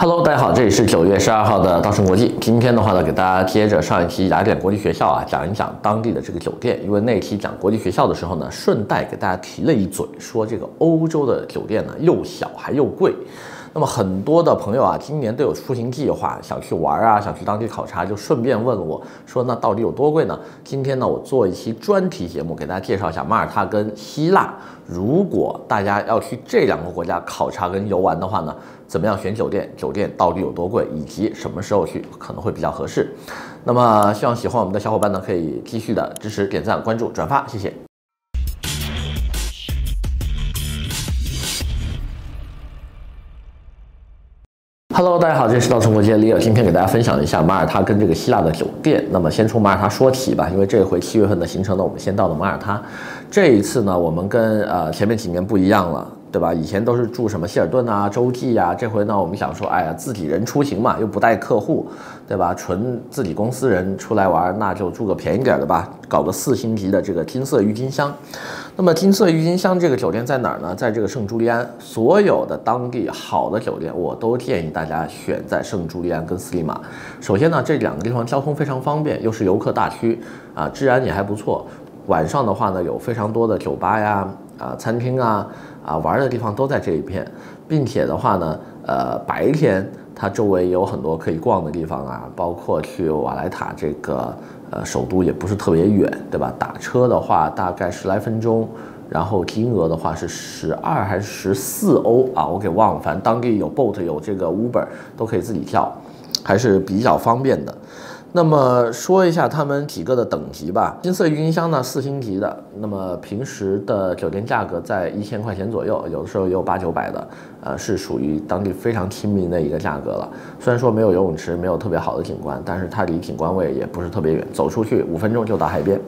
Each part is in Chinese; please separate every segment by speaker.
Speaker 1: Hello，大家好，这里是九月十二号的稻盛国际。今天的话呢，给大家接着上一期雅典国际学校啊，讲一讲当地的这个酒店。因为那期讲国际学校的时候呢，顺带给大家提了一嘴，说这个欧洲的酒店呢又小还又贵。那么很多的朋友啊，今年都有出行计划，想去玩啊，想去当地考察，就顺便问我说，那到底有多贵呢？今天呢，我做一期专题节目，给大家介绍一下马耳他跟希腊。如果大家要去这两个国家考察跟游玩的话呢，怎么样选酒店？酒店到底有多贵？以及什么时候去可能会比较合适？那么希望喜欢我们的小伙伴呢，可以继续的支持、点赞、关注、转发，谢谢。Hello，大家好，这是道中国际 Leo，今天给大家分享一下马耳他跟这个希腊的酒店。那么先从马耳他说起吧，因为这回七月份的行程呢，我们先到了马耳他。这一次呢，我们跟呃前面几年不一样了。对吧？以前都是住什么希尔顿啊、洲际啊，这回呢，我们想说，哎呀，自己人出行嘛，又不带客户，对吧？纯自己公司人出来玩，那就住个便宜点的吧，搞个四星级的这个金色郁金香。那么金色郁金香这个酒店在哪儿呢？在这个圣朱利安。所有的当地好的酒店，我都建议大家选在圣朱利安跟斯里马。首先呢，这两个地方交通非常方便，又是游客大区啊，治安也还不错。晚上的话呢，有非常多的酒吧呀、啊餐厅啊。啊，玩的地方都在这一片，并且的话呢，呃，白天它周围也有很多可以逛的地方啊，包括去瓦莱塔这个呃首都也不是特别远，对吧？打车的话大概十来分钟，然后金额的话是十二还是十四欧啊？我给忘了，反正当地有 boat 有这个 Uber 都可以自己叫，还是比较方便的。那么说一下他们几个的等级吧。金色郁金香呢，四星级的，那么平时的酒店价格在一千块钱左右，有的时候也有八九百的，呃，是属于当地非常亲民的一个价格了。虽然说没有游泳池，没有特别好的景观，但是它离景观位也不是特别远，走出去五分钟就到海边。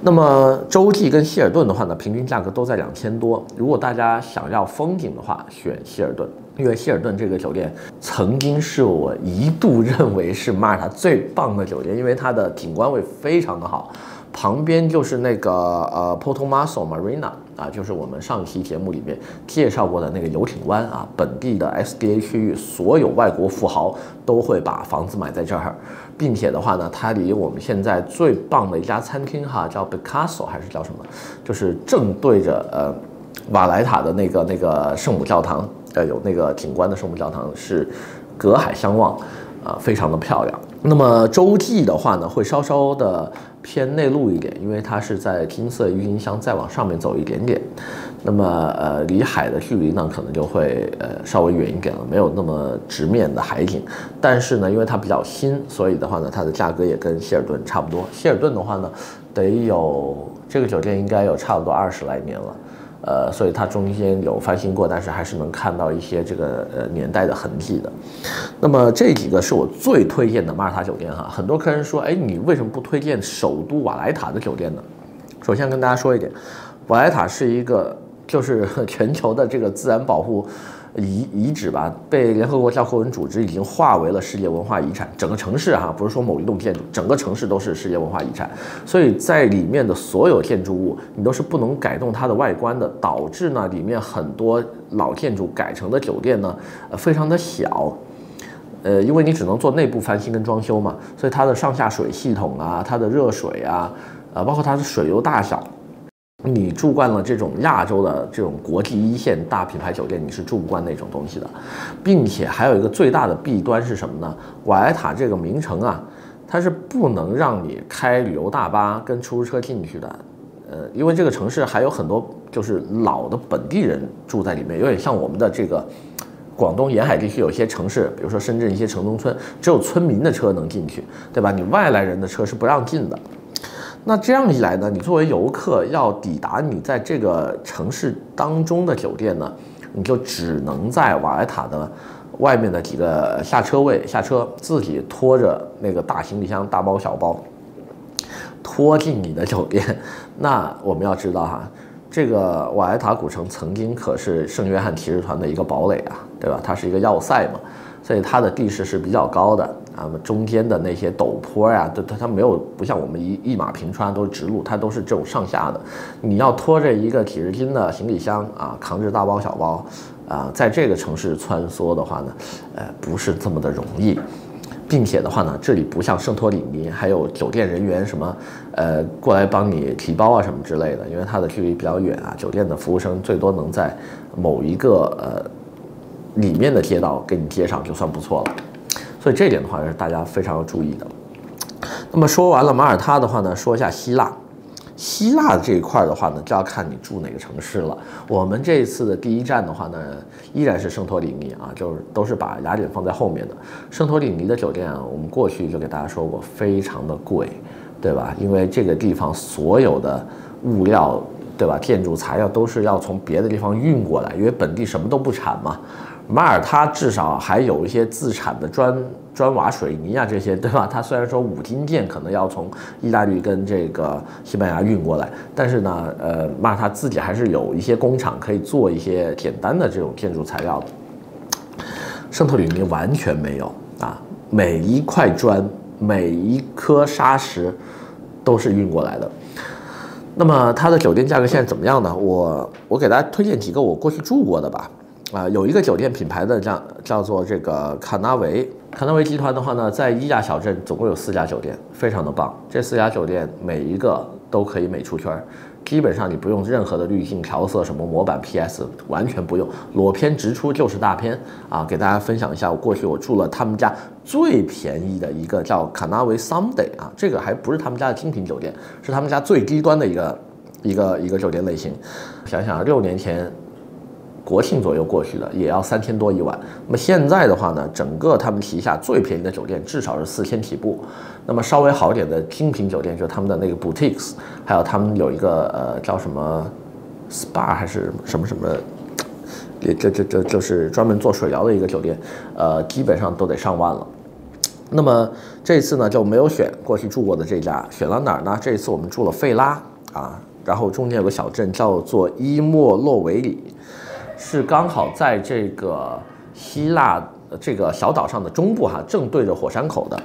Speaker 1: 那么洲际跟希尔顿的话呢，平均价格都在两千多。如果大家想要风景的话，选希尔顿。因为希尔顿这个酒店曾经是我一度认为是马耳他最棒的酒店，因为它的景观位非常的好，旁边就是那个呃 Porto Marzo Marina 啊，就是我们上期节目里面介绍过的那个游艇湾啊，本地的 SDA 区域，所有外国富豪都会把房子买在这儿，并且的话呢，它离我们现在最棒的一家餐厅哈，叫 Picasso 还是叫什么，就是正对着呃瓦莱塔的那个那个圣母教堂。呃，有那个景观的圣母教堂是隔海相望，啊、呃，非常的漂亮。那么洲际的话呢，会稍稍的偏内陆一点，因为它是在金色郁金香再往上面走一点点。那么呃，离海的距离呢，可能就会呃稍微远一点了，没有那么直面的海景。但是呢，因为它比较新，所以的话呢，它的价格也跟希尔顿差不多。希尔顿的话呢，得有这个酒店应该有差不多二十来年了。呃，所以它中间有翻新过，但是还是能看到一些这个呃年代的痕迹的。那么这几个是我最推荐的马尔塔酒店哈。很多客人说，哎，你为什么不推荐首都瓦莱塔的酒店呢？首先跟大家说一点，瓦莱塔是一个就是全球的这个自然保护。遗遗址吧，被联合国教科文组织已经划为了世界文化遗产。整个城市哈，不是说某一栋建筑，整个城市都是世界文化遗产。所以在里面的所有建筑物，你都是不能改动它的外观的，导致呢里面很多老建筑改成的酒店呢，呃，非常的小。呃，因为你只能做内部翻新跟装修嘛，所以它的上下水系统啊，它的热水啊，呃，包括它的水流大小。你住惯了这种亚洲的这种国际一线大品牌酒店，你是住不惯那种东西的，并且还有一个最大的弊端是什么呢？瓦莱塔这个名城啊，它是不能让你开旅游大巴跟出租车进去的，呃，因为这个城市还有很多就是老的本地人住在里面，有点像我们的这个广东沿海地区有些城市，比如说深圳一些城中村，只有村民的车能进去，对吧？你外来人的车是不让进的。那这样一来呢，你作为游客要抵达你在这个城市当中的酒店呢，你就只能在瓦莱塔的外面的几个下车位下车，自己拖着那个大行李箱、大包小包，拖进你的酒店。那我们要知道哈，这个瓦莱塔古城曾经可是圣约翰骑士团的一个堡垒啊，对吧？它是一个要塞嘛，所以它的地势是比较高的。啊，中间的那些陡坡呀，它它它没有不像我们一一马平川都是直路，它都是这种上下的。你要拖着一个几十斤的行李箱啊，扛着大包小包，啊、在这个城市穿梭的话呢，呃，不是这么的容易。并且的话呢，这里不像圣托里尼，还有酒店人员什么，呃，过来帮你提包啊什么之类的，因为它的距离比较远啊，酒店的服务生最多能在某一个呃里面的街道给你接上就算不错了，所以这点的话是大家非常要注意的。那么说完了马耳他的话呢，说一下希腊。希腊这一块的话呢，就要看你住哪个城市了。我们这一次的第一站的话呢，依然是圣托里尼啊，就是都是把雅典放在后面的。圣托里尼的酒店啊，我们过去就给大家说过，非常的贵，对吧？因为这个地方所有的物料，对吧？建筑材料都是要从别的地方运过来，因为本地什么都不产嘛。马耳他至少还有一些自产的砖砖瓦水泥啊，这些对吧？它虽然说五金件可能要从意大利跟这个西班牙运过来，但是呢，呃，马耳他自己还是有一些工厂可以做一些简单的这种建筑材料的。圣托里尼完全没有啊，每一块砖、每一颗砂石都是运过来的。那么它的酒店价格现在怎么样呢？我我给大家推荐几个我过去住过的吧。啊，有一个酒店品牌的叫叫做这个卡纳维，卡纳维集团的话呢，在伊亚小镇总共有四家酒店，非常的棒。这四家酒店每一个都可以美出圈，基本上你不用任何的滤镜调色，什么模板 PS 完全不用，裸片直出就是大片啊！给大家分享一下，我过去我住了他们家最便宜的一个叫卡纳维 Someday 啊，这个还不是他们家的精品酒店，是他们家最低端的一个一个一个酒店类型。想想六年前。国庆左右过去的也要三千多一晚，那么现在的话呢，整个他们旗下最便宜的酒店至少是四千起步，那么稍微好一点的精品酒店就是他们的那个 boutiques，还有他们有一个呃叫什么 spa 还是什么什么，这这这就是专门做水疗的一个酒店，呃基本上都得上万了。那么这次呢就没有选过去住过的这家，选了哪儿呢？这次我们住了费拉啊，然后中间有个小镇叫做伊莫洛维里。是刚好在这个希腊这个小岛上的中部哈，正对着火山口的。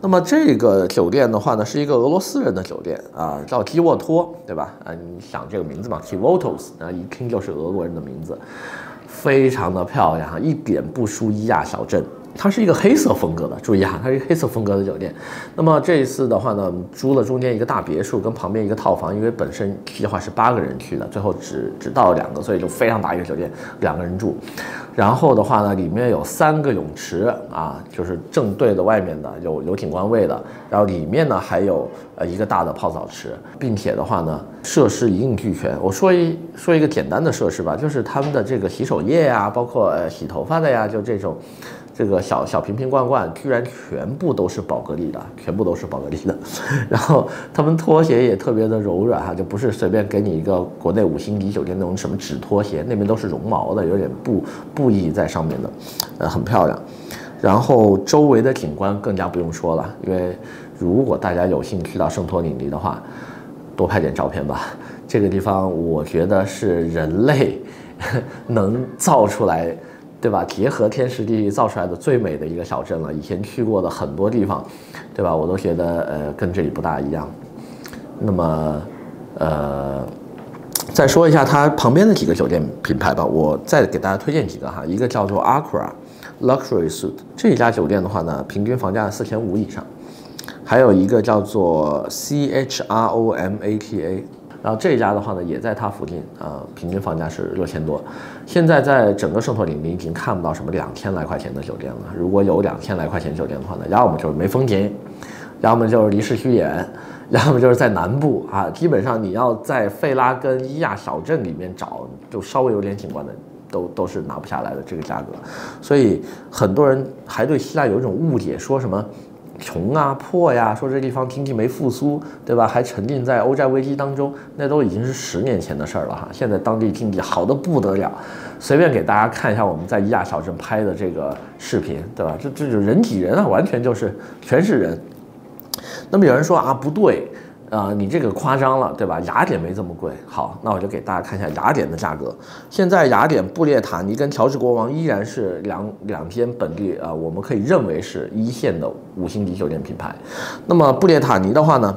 Speaker 1: 那么这个酒店的话呢，是一个俄罗斯人的酒店啊，叫基沃托，对吧？啊，你想这个名字嘛，Kivotos，啊，一听就是俄国人的名字，非常的漂亮哈，一点不输伊亚小镇。它是一个黑色风格的，注意哈，它是一个黑色风格的酒店。那么这一次的话呢，租了中间一个大别墅跟旁边一个套房，因为本身计划是八个人去的，最后只只到了两个，所以就非常大一个酒店，两个人住。然后的话呢，里面有三个泳池啊，就是正对着外面的有有景观位的，然后里面呢还有呃一个大的泡澡池，并且的话呢，设施一应俱全。我说一说一个简单的设施吧，就是他们的这个洗手液呀，包括呃洗头发的呀，就这种。这个小小瓶瓶罐罐居然全部都是宝格丽的，全部都是宝格丽的。然后他们拖鞋也特别的柔软哈，就不是随便给你一个国内五星级酒店那种什么纸拖鞋，那边都是绒毛的，有点布布艺在上面的，呃，很漂亮。然后周围的景观更加不用说了，因为如果大家有幸去到圣托里尼的话，多拍点照片吧。这个地方我觉得是人类 能造出来。对吧？结合天时地利造出来的最美的一个小镇了。以前去过的很多地方，对吧？我都觉得呃跟这里不大一样。那么呃，再说一下它旁边的几个酒店品牌吧。我再给大家推荐几个哈。一个叫做 Acra Luxury Suite，这家酒店的话呢，平均房价四千五以上。还有一个叫做 C H R O M A T A。然后这一家的话呢，也在它附近啊，平均房价是六千多。现在在整个圣托里尼已经看不到什么两千来块钱的酒店了。如果有两千来块钱酒店的话呢，要么就是没风景，要么就是离市区远，要么就是在南部啊。基本上你要在费拉跟伊亚小镇里面找，就稍微有点景观的，都都是拿不下来的这个价格。所以很多人还对希腊有一种误解，说什么？穷啊，破呀，说这地方经济没复苏，对吧？还沉浸在欧债危机当中，那都已经是十年前的事儿了哈。现在当地经济好的不得了，随便给大家看一下我们在伊亚小镇拍的这个视频，对吧？这这就人挤人啊，完全就是全是人。那么有人说啊，不对。啊、呃，你这个夸张了，对吧？雅典没这么贵。好，那我就给大家看一下雅典的价格。现在雅典布列塔尼跟乔治国王依然是两两间本地啊、呃，我们可以认为是一线的五星级酒店品牌。那么布列塔尼的话呢，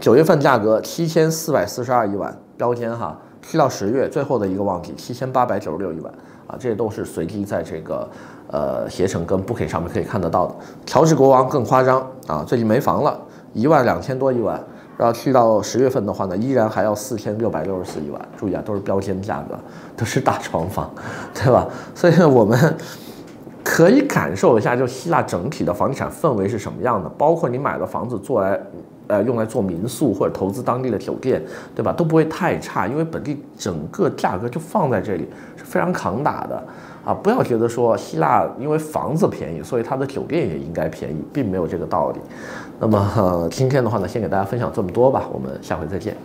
Speaker 1: 九月份价格七千四百四十二一晚，标间哈，去到十月最后的一个旺季七千八百九十六一晚啊，这都是随机在这个呃携程跟 Booking 上面可以看得到的。乔治国王更夸张啊，最近没房了，一万两千多一晚，然后去到十月份的话呢，依然还要四千六百六十四一晚。注意啊，都是标间价格，都是大床房，对吧？所以呢我们可以感受一下，就希腊整体的房地产氛围是什么样的，包括你买的房子做来。呃，用来做民宿或者投资当地的酒店，对吧？都不会太差，因为本地整个价格就放在这里，是非常扛打的啊！不要觉得说希腊因为房子便宜，所以它的酒店也应该便宜，并没有这个道理。那么，今天的话呢，先给大家分享这么多吧，我们下回再见。